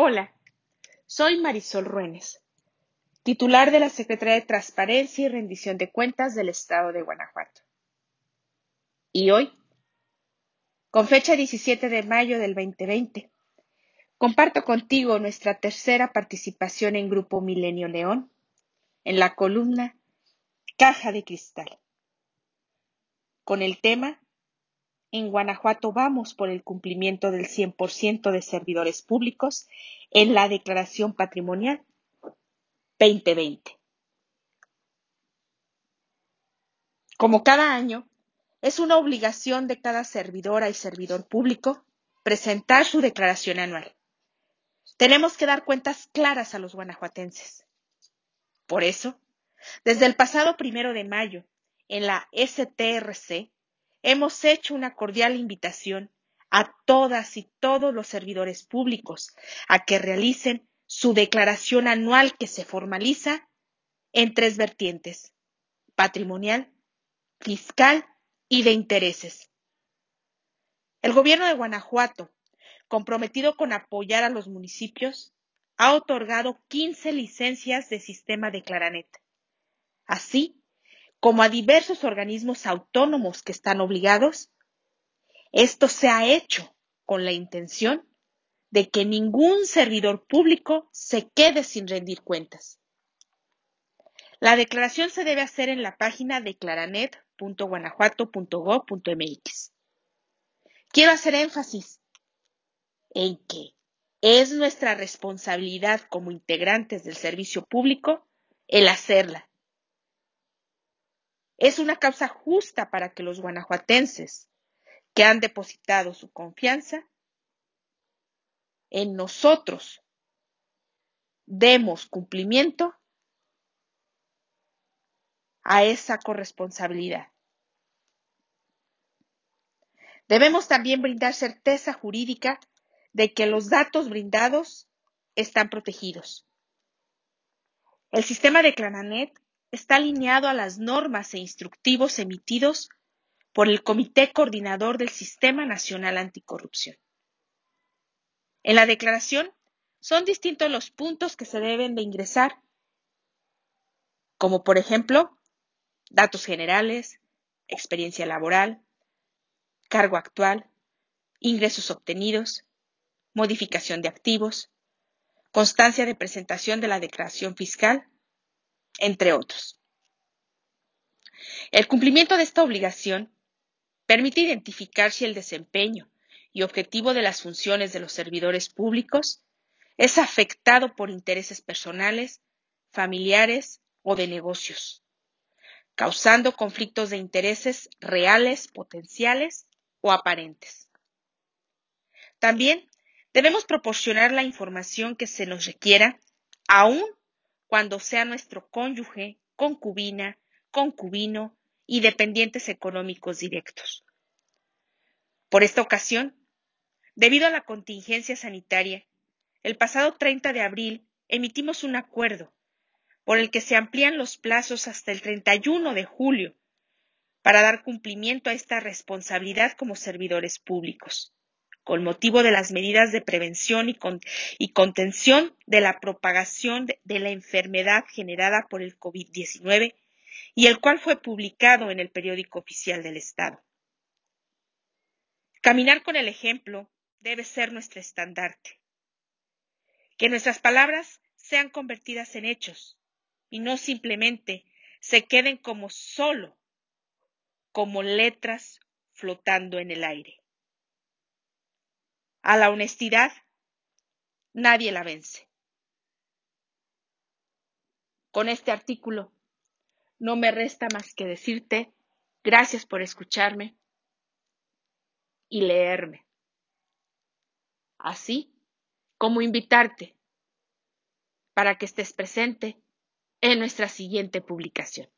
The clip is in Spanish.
Hola, soy Marisol Ruénes, titular de la Secretaría de Transparencia y Rendición de Cuentas del Estado de Guanajuato. Y hoy, con fecha 17 de mayo del 2020, comparto contigo nuestra tercera participación en Grupo Milenio León en la columna Caja de Cristal, con el tema en Guanajuato vamos por el cumplimiento del 100% de servidores públicos en la Declaración Patrimonial 2020. Como cada año, es una obligación de cada servidora y servidor público presentar su declaración anual. Tenemos que dar cuentas claras a los guanajuatenses. Por eso, desde el pasado primero de mayo, en la STRC, hemos hecho una cordial invitación a todas y todos los servidores públicos a que realicen su declaración anual que se formaliza en tres vertientes, patrimonial, fiscal y de intereses. El gobierno de Guanajuato, comprometido con apoyar a los municipios, ha otorgado 15 licencias de sistema de Claranet, así como a diversos organismos autónomos que están obligados. Esto se ha hecho con la intención de que ningún servidor público se quede sin rendir cuentas. La declaración se debe hacer en la página declaranet.guanajuato.gov.mx. Quiero hacer énfasis en que es nuestra responsabilidad como integrantes del servicio público el hacerla. Es una causa justa para que los guanajuatenses que han depositado su confianza en nosotros demos cumplimiento a esa corresponsabilidad. Debemos también brindar certeza jurídica de que los datos brindados están protegidos. El sistema de Clananet está alineado a las normas e instructivos emitidos por el Comité Coordinador del Sistema Nacional Anticorrupción. En la declaración son distintos los puntos que se deben de ingresar, como por ejemplo, datos generales, experiencia laboral, cargo actual, ingresos obtenidos, modificación de activos, constancia de presentación de la declaración fiscal, entre otros. El cumplimiento de esta obligación permite identificar si el desempeño y objetivo de las funciones de los servidores públicos es afectado por intereses personales, familiares o de negocios, causando conflictos de intereses reales, potenciales o aparentes. También debemos proporcionar la información que se nos requiera, aún cuando sea nuestro cónyuge, concubina, concubino y dependientes económicos directos. Por esta ocasión, debido a la contingencia sanitaria, el pasado 30 de abril emitimos un acuerdo por el que se amplían los plazos hasta el 31 de julio para dar cumplimiento a esta responsabilidad como servidores públicos con motivo de las medidas de prevención y, contención de la propagación de la enfermedad generada por el COVID-19 y el cual fue publicado en el periódico oficial del Estado. Caminar con el ejemplo debe ser nuestro estandarte. Que nuestras palabras sean convertidas en hechos y no simplemente se queden como solo, como letras flotando en el aire. A la honestidad nadie la vence. Con este artículo no me resta más que decirte gracias por escucharme y leerme. Así como invitarte para que estés presente en nuestra siguiente publicación.